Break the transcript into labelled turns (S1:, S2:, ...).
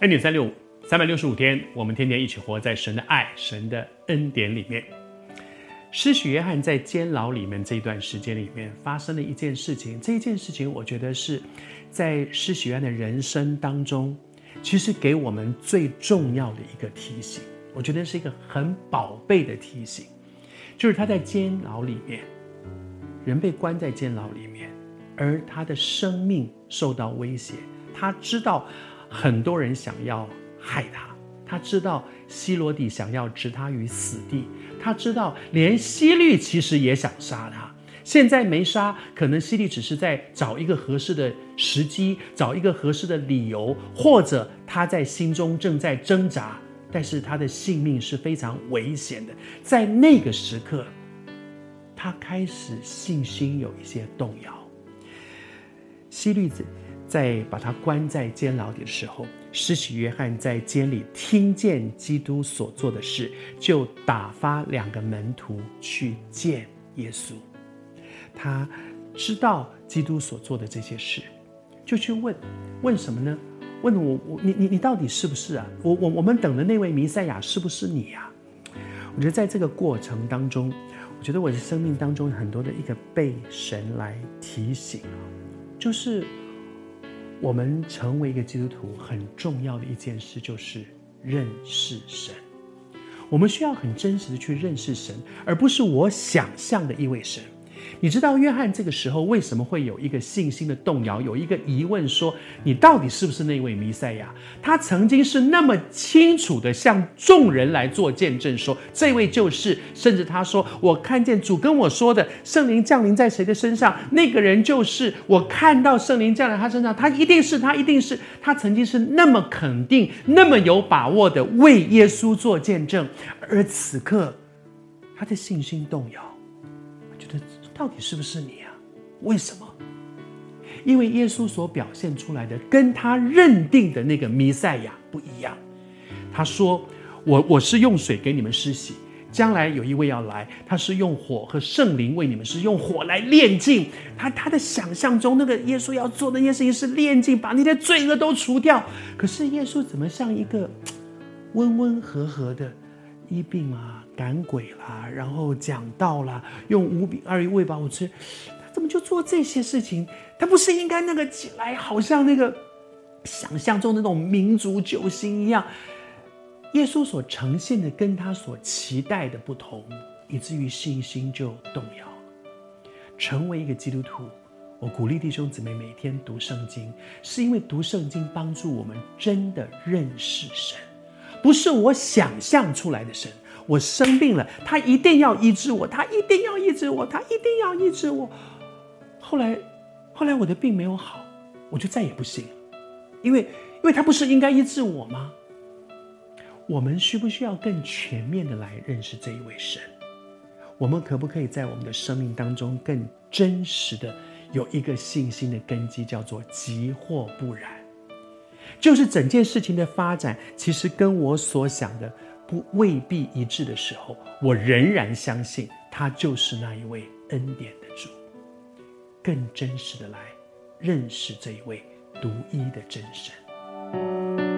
S1: 恩典三六五，三百六十五天，我们天天一起活在神的爱、神的恩典里面。施许约翰在监牢里面这一段时间里面发生了一件事情，这一件事情我觉得是在施许约翰的人生当中，其实给我们最重要的一个提醒。我觉得是一个很宝贝的提醒，就是他在监牢里面，人被关在监牢里面，而他的生命受到威胁。他知道很多人想要害他，他知道希罗底想要置他于死地，他知道连希律其实也想杀他。现在没杀，可能希律只是在找一个合适的时机，找一个合适的理由，或者他在心中正在挣扎。但是他的性命是非常危险的，在那个时刻，他开始信心有一些动摇。希律子在把他关在监牢里的时候，施洗约翰在监里听见基督所做的事，就打发两个门徒去见耶稣。他知道基督所做的这些事，就去问，问什么呢？问我，我你你你到底是不是啊？我我我们等的那位弥赛亚是不是你呀？我觉得在这个过程当中，我觉得我的生命当中很多的一个被神来提醒，就是我们成为一个基督徒很重要的一件事，就是认识神。我们需要很真实的去认识神，而不是我想象的一位神。你知道约翰这个时候为什么会有一个信心的动摇，有一个疑问，说你到底是不是那位弥赛亚？他曾经是那么清楚地向众人来做见证，说这位就是，甚至他说我看见主跟我说的，圣灵降临在谁的身上，那个人就是我看到圣灵降临他身上，他一定是，他一定是，他曾经是那么肯定、那么有把握的为耶稣做见证，而此刻他的信心动摇，到底是不是你啊？为什么？因为耶稣所表现出来的跟他认定的那个弥赛亚不一样。他说：“我我是用水给你们施洗，将来有一位要来，他是用火和圣灵为你们是，用火来炼净。他他的想象中那个耶稣要做那件事情是炼净，把你的罪恶都除掉。可是耶稣怎么像一个温温和和的医病啊？”赶鬼啦，然后讲道啦，用五饼二鱼喂饱我吃，他怎么就做这些事情？他不是应该那个起来，好像那个想象中的那种民族救星一样？耶稣所呈现的跟他所期待的不同，以至于信心就动摇。成为一个基督徒，我鼓励弟兄姊妹每天读圣经，是因为读圣经帮助我们真的认识神，不是我想象出来的神。我生病了，他一定要医治我，他一定要医治我，他一定要医治我。后来，后来我的病没有好，我就再也不信了，因为，因为他不是应该医治我吗？我们需不需要更全面的来认识这一位神？我们可不可以在我们的生命当中更真实的有一个信心的根基，叫做即或不然，就是整件事情的发展，其实跟我所想的。不未必一致的时候，我仍然相信他就是那一位恩典的主，更真实的来认识这一位独一的真神。